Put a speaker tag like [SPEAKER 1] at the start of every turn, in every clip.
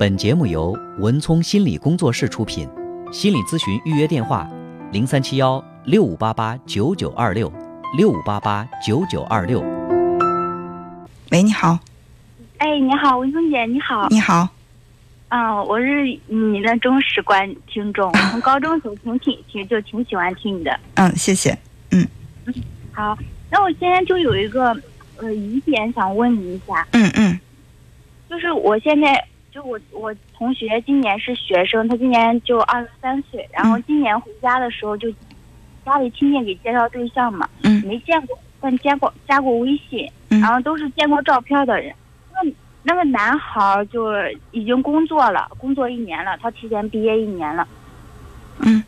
[SPEAKER 1] 本节目由文聪心理工作室出品，心理咨询预约电话：零三七幺六五八八九九二六六五八八九九二六。
[SPEAKER 2] 喂，你好，
[SPEAKER 3] 哎，你好，文聪姐，你好。
[SPEAKER 2] 你好，
[SPEAKER 3] 啊，我是你的忠实观听众，从高中时候挺挺挺就挺喜欢听你的。
[SPEAKER 2] 嗯，谢谢。
[SPEAKER 3] 嗯好，那我现在就有一个呃疑点想问你一下，
[SPEAKER 2] 嗯嗯
[SPEAKER 3] 就是我现在就我我同学今年是学生，他今年就二十三岁，然后今年回家的时候就家里亲戚给介绍对象嘛，
[SPEAKER 2] 嗯
[SPEAKER 3] 没见过，但加过加过微信，
[SPEAKER 2] 嗯
[SPEAKER 3] 然后都是见过照片的人。那那个男孩儿就已经工作了，工作一年了，他提前毕业一年了。
[SPEAKER 2] 嗯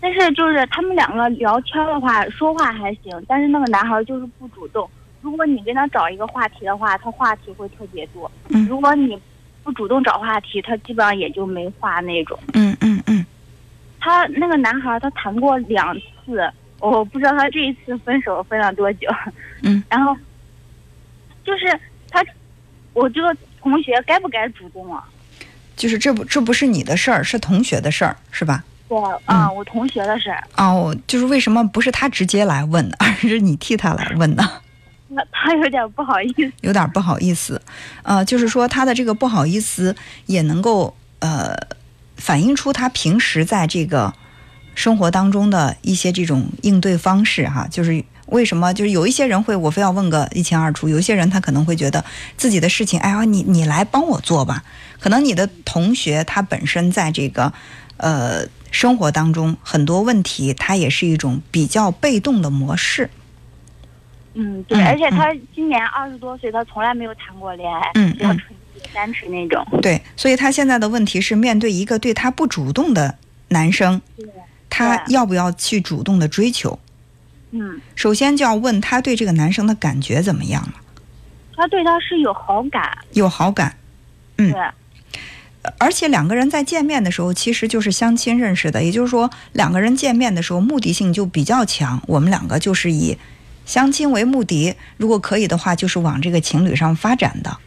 [SPEAKER 3] 但是就是他们两个聊天的话，说话还行，但是那个男孩儿就是不主动。如果你跟他找一个话题的话，他话题会特别多；
[SPEAKER 2] 嗯
[SPEAKER 3] 如果你不主动找话题，他基本上也就没话那种。
[SPEAKER 2] 嗯嗯嗯
[SPEAKER 3] 他那个男孩他谈过两次，我不知道他这一次分手分了多久。
[SPEAKER 2] 嗯，
[SPEAKER 3] 然后就是他，我这个同学该不该主动啊？
[SPEAKER 2] 就是这不这不是你的事儿，是同学的事儿，是吧？
[SPEAKER 3] 对啊，我同学的事儿。
[SPEAKER 2] 哦，就是为什么不是他直接来问，而是你替他来问呢？
[SPEAKER 3] 他有点不好意思。
[SPEAKER 2] 有点不好意思，呃，就是说他的这个不好意思也能够呃反映出他平时在这个生活当中的一些这种应对方式哈，就是。为什么？就是有一些人会我非要问个一清二楚，有一些人他可能会觉得自己的事情，哎呀，你你来帮我做吧。可能你的同学他本身在这个呃生活当中很多问题，他也是一种比较被动的模式。
[SPEAKER 3] 嗯，对，
[SPEAKER 2] 嗯
[SPEAKER 3] 而且他今年二十多岁，他从来没有谈过恋爱，
[SPEAKER 2] 嗯
[SPEAKER 3] 比较
[SPEAKER 2] 嗯
[SPEAKER 3] 纯洁单纯那种。
[SPEAKER 2] 对，所以他现在的问题是面对一个对他不主动的男生，他要不要去主动的追求？
[SPEAKER 3] 嗯，
[SPEAKER 2] 首先就要问他对这个男生的感觉怎么样了，
[SPEAKER 3] 他对他是有好感，
[SPEAKER 2] 有好感。嗯
[SPEAKER 3] 对，
[SPEAKER 2] 而且两个人在见面的时候，其实就是相亲认识的，也就是说，两个人见面的时候目的性就比较强。我们两个就是以相亲为目的，如果可以的话，就是往这个情侣上发展的。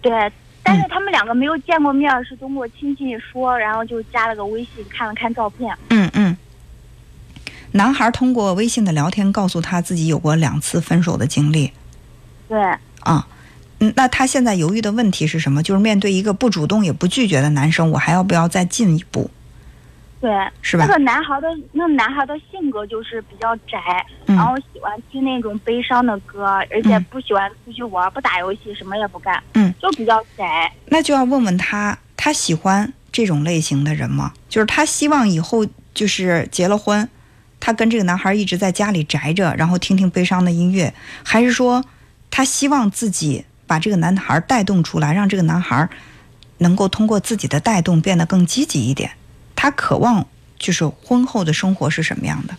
[SPEAKER 3] 对。但
[SPEAKER 2] 嗯
[SPEAKER 3] 是他们两个没有见过面，是通过亲戚说，然后就加了个微信，看了看照片。
[SPEAKER 2] 嗯嗯。男孩通过微信的聊天告诉他自己有过两次分手的经历。
[SPEAKER 3] 对，
[SPEAKER 2] 啊，嗯，那他现在犹豫的问题是什么？就是面对一个不主动也不拒绝的男生，我还要不要再进一步，
[SPEAKER 3] 对。
[SPEAKER 2] 是吧
[SPEAKER 3] 那？个男孩的那个男孩的性格就是比较宅，
[SPEAKER 2] 嗯
[SPEAKER 3] 然后喜欢听那种悲伤的歌，而且
[SPEAKER 2] 嗯
[SPEAKER 3] 不喜欢出去玩，不打游戏，什么也不干，
[SPEAKER 2] 嗯，
[SPEAKER 3] 就比较宅。
[SPEAKER 2] 那就要问问他，他喜欢这种类型的人吗？就是他希望以后就是结了婚，他跟这个男孩一直在家里宅着，然后听听悲伤的音乐，还是说他希望自己把这个男孩带动出来，让这个男孩能够通过自己的带动变得更积极一点？他渴望就是婚后的生活是什么样的？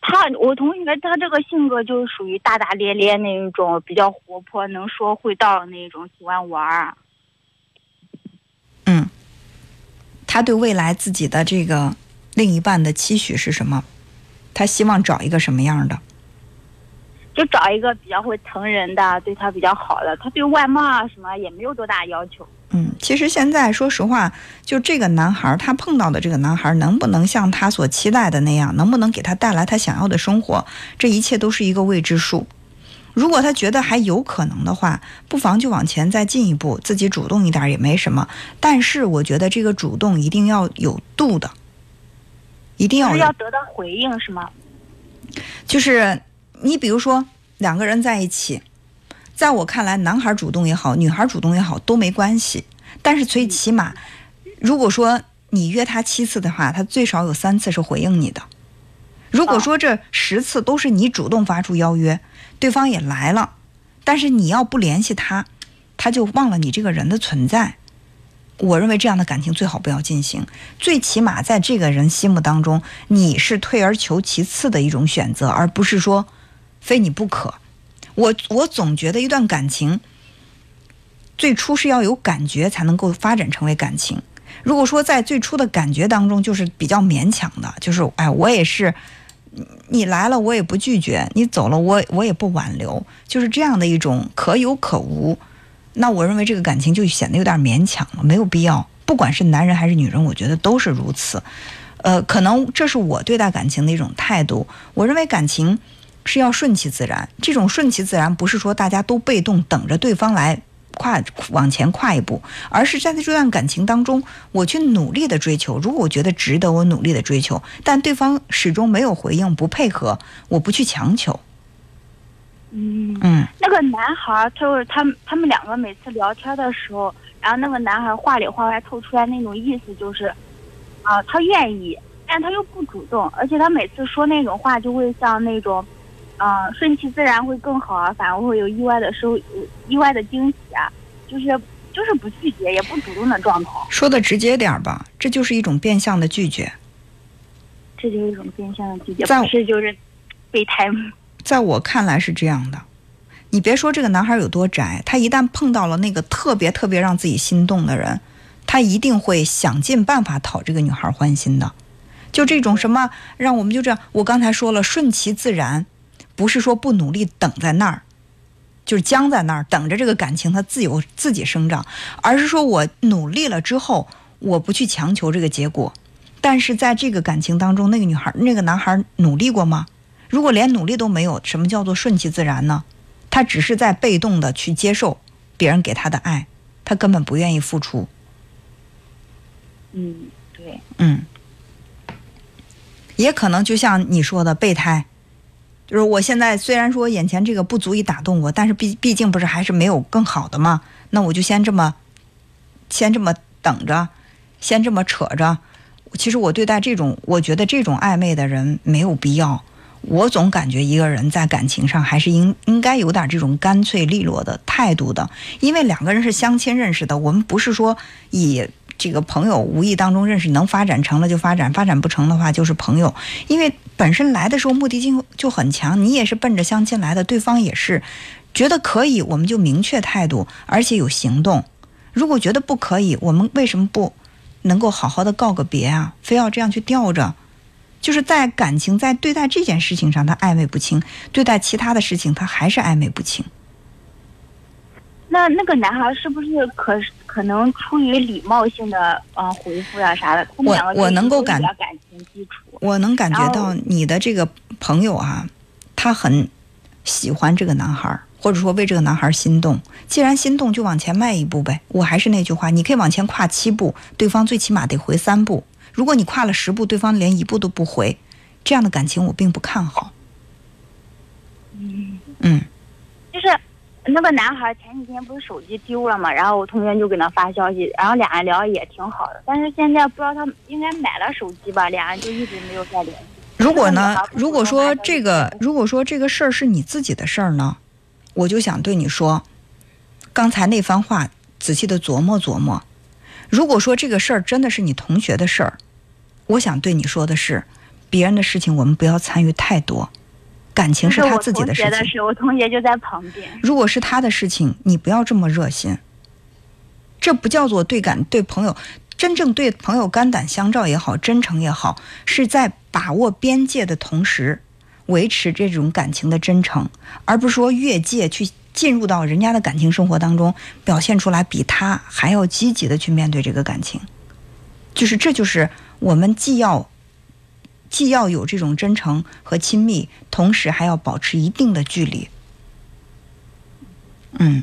[SPEAKER 3] 他我同学他这个性格就是属于大大咧咧那一种，比较活泼，能说会道的那种，喜欢玩儿。
[SPEAKER 2] 嗯，他对未来自己的这个另一半的期许是什么？他希望找一个什么样的？
[SPEAKER 3] 就找一个比较会疼人的，对他比较好的。他对外貌啊什么也没有多大要求。
[SPEAKER 2] 嗯，其实现在说实话，就这个男孩儿，他碰到的这个男孩儿，能不能像他所期待的那样，能不能给他带来他想要的生活，这一切都是一个未知数。如果他觉得还有可能的话，不妨就往前再进一步，自己主动一点儿也没什么。但是我觉得这个主动一定要有度的，一定要
[SPEAKER 3] 要得到回应是吗？
[SPEAKER 2] 就是你比如说两个人在一起，在我看来，男孩主动也好，女孩主动也好都没关系。但是最起码，如果说你约他七次的话，他最少有三次是回应你的。如果说这十次都是你主动发出邀约，对方也来了，但是你要不联系他，他就忘了你这个人的存在。我认为这样的感情最好不要进行，最起码在这个人心目当中，你是退而求其次的一种选择，而不是说非你不可。我我总觉得一段感情，最初是要有感觉才能够发展成为感情。如果说在最初的感觉当中就是比较勉强的，就是哎，我也是，你来了我也不拒绝，你走了我我也不挽留，就是这样的一种可有可无。那我认为这个感情就显得有点勉强了，没有必要。不管是男人还是女人，我觉得都是如此。呃，可能这是我对待感情的一种态度。我认为感情是要顺其自然，这种顺其自然不是说大家都被动等着对方来跨往前跨一步，而是在这段感情当中，我去努力的追求。如果我觉得值得我努力的追求，但对方始终没有回应、不配合，我不去强求。
[SPEAKER 3] 嗯
[SPEAKER 2] 嗯，
[SPEAKER 3] 那个男孩就是他们他们两个每次聊天的时候，然后那个男孩儿话里话外透出来那种意思就是，啊、他愿意，但他又不主动，而且他每次说那种话就会像那种，啊、顺其自然会更好啊，反而会有意外的收意外的惊喜啊，就是就是不拒绝也不主动的状态，
[SPEAKER 2] 说的直接点儿吧，这就是一种变相的拒绝。
[SPEAKER 3] 这就是一种变相的拒绝，
[SPEAKER 2] 在
[SPEAKER 3] 不是就是备胎。
[SPEAKER 2] 在我看来是这样的，你别说这个男孩有多宅，他一旦碰到了那个特别特别让自己心动的人，他一定会想尽办法讨这个女孩欢心的。就这种什么，让我们就这样，我刚才说了，顺其自然，不是说不努力等在那儿，就是僵在那儿等着这个感情它自由自己生长，而是说我努力了之后，我不去强求这个结果。但是在这个感情当中，那个女孩、那个男孩努力过吗？如果连努力都没有，什么叫做顺其自然呢？他只是在被动的去接受别人给他的爱，他根本不愿意付出。
[SPEAKER 3] 嗯，对，
[SPEAKER 2] 嗯，也可能就像你说的备胎，就是我现在虽然说眼前这个不足以打动我，但是毕毕竟不是还是没有更好的吗？那我就先这么，先这么等着，先这么扯着。其实我对待这种，我觉得这种暧昧的人没有必要。我总感觉一个人在感情上还是应应该有点这种干脆利落的态度的，因为两个人是相亲认识的，我们不是说以这个朋友无意当中认识，能发展成了就发展，发展不成的话就是朋友。因为本身来的时候目的性就很强，你也是奔着相亲来的，对方也是觉得可以，我们就明确态度，而且有行动。如果觉得不可以，我们为什么不能够好好的告个别啊？非要这样去吊着？就是在感情在对待这件事情上，他暧昧不清；对待其他的事情，他还是暧昧不清。
[SPEAKER 3] 那那个男孩是不是可可能出于礼貌性的呃回复呀、啥的？他们
[SPEAKER 2] 我
[SPEAKER 3] 两个
[SPEAKER 2] 我能够感
[SPEAKER 3] 感感情基础。
[SPEAKER 2] 我能感觉到你的这个朋友啊，他很喜欢这个男孩儿，或者说为这个男孩儿心动。既然心动，就往前迈一步呗。我还是那句话，你可以往前跨七步，对方最起码得回三步。如果你跨了十步，对方连一步都不回，这样的感情我并不看好。
[SPEAKER 3] 嗯，
[SPEAKER 2] 嗯，
[SPEAKER 3] 就是那个男孩前几天不是手机丢了嘛，然后我同学就给他发消息，然后俩人聊也挺好的，但是现在不知道他应该买了手机吧，俩人就一直没有再联系。
[SPEAKER 2] 如果呢，如果说这个，如果说这个事儿是你自己的事儿呢，我就想对你说，刚才那番话仔细的琢磨琢磨。如果说这个事儿真的是你同学的事儿，我想对你说的是，别人的事情我们不要参与太多，感情是他自己的事情。
[SPEAKER 3] 学的事，我同学就在旁边。
[SPEAKER 2] 如果是他的事情，你不要这么热心。这不叫做对感对朋友，真正对朋友肝胆相照也好，真诚也好，是在把握边界的同时，维持这种感情的真诚，而不是说越界去进入到人家的感情生活当中，表现出来比他还要积极的去面对这个感情。就是这就是我们既要既要有这种真诚和亲密，同时还要保持一定的距离。嗯，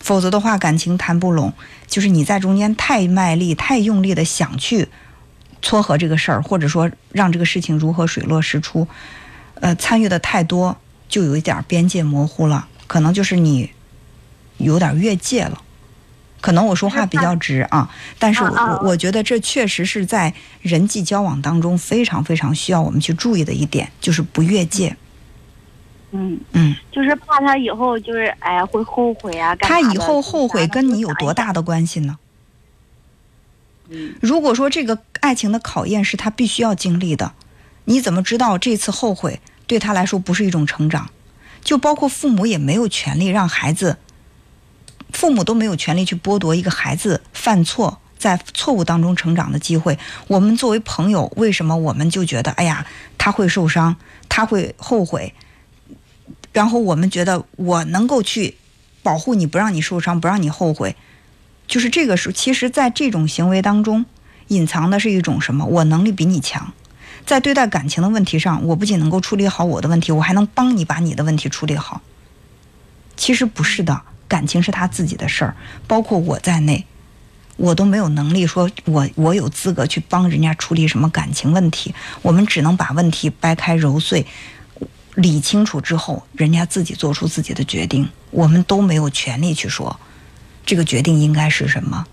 [SPEAKER 2] 否则的话，感情谈不拢。就是你在中间太卖力、太用力的想去撮合这个事儿，或者说让这个事情如何水落石出，呃，参与的太多，就有一点边界模糊了，可能就是你有点越界了。可能我说话比较直啊，但是我我我觉得这确实是在人际交往当中非常非常需要我们去注意的一点，就是不越界。
[SPEAKER 3] 嗯，
[SPEAKER 2] 嗯，
[SPEAKER 3] 就是怕他以后就是哎呀会后悔啊。干
[SPEAKER 2] 他以后后悔跟你有多？大的关系呢？如果说这个爱情的考验是他必须要经历的，你怎么知道这次后悔对他来说不是一种成长？就包括父母也没有权利让孩子，父母都没有权利去剥夺一个孩子犯错。在错误当中成长的机会，我们作为朋友，为什么我们就觉得，哎呀，他会受伤，他会后悔，然后我们觉得我能够去保护你不让你受伤，不让你后悔，就是这个时候其实，在这种行为当中，隐藏的是一种什么？我能力比你强，在对待感情的问题上，我不仅能够处理好我的问题，我还能帮你把你的问题处理好。其实不是的，感情是他自己的事儿，包括我在内，我都没有能力说我我有资格去帮人家处理什么感情问题。我们只能把问题掰开揉碎，理清楚之后，人家自己做出自己的决定，我们都没有权利去说这个决定应该是什么，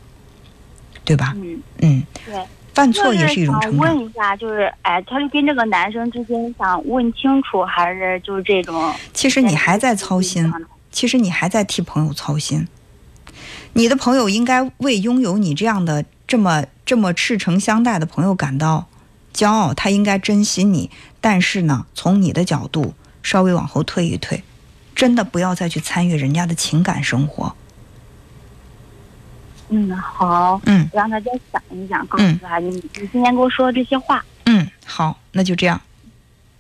[SPEAKER 2] 对吧？
[SPEAKER 3] 嗯，
[SPEAKER 2] 嗯，
[SPEAKER 3] 对。
[SPEAKER 2] 犯错也是一种
[SPEAKER 3] 就是
[SPEAKER 2] 成长。
[SPEAKER 3] 想问一下，就是哎，他就跟这个男生之间想问清楚，还是就是这种？
[SPEAKER 2] 其实你还在操心，其实你还在替朋友操心。你的朋友应该为拥有你这样的这么这么赤诚相待的朋友感到骄傲，他应该珍惜你。但是呢，从你的角度稍微往后退一退，真的不要再去参与人家的情感生活。
[SPEAKER 3] 嗯，好，
[SPEAKER 2] 嗯
[SPEAKER 3] 让他再想一想，告诉
[SPEAKER 2] 嗯
[SPEAKER 3] 他你你今天给我说的这些话。
[SPEAKER 2] 嗯，好，那就这样。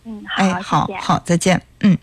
[SPEAKER 3] 嗯，
[SPEAKER 2] 哎，
[SPEAKER 3] 好，谢谢。
[SPEAKER 2] 好好，再见。嗯。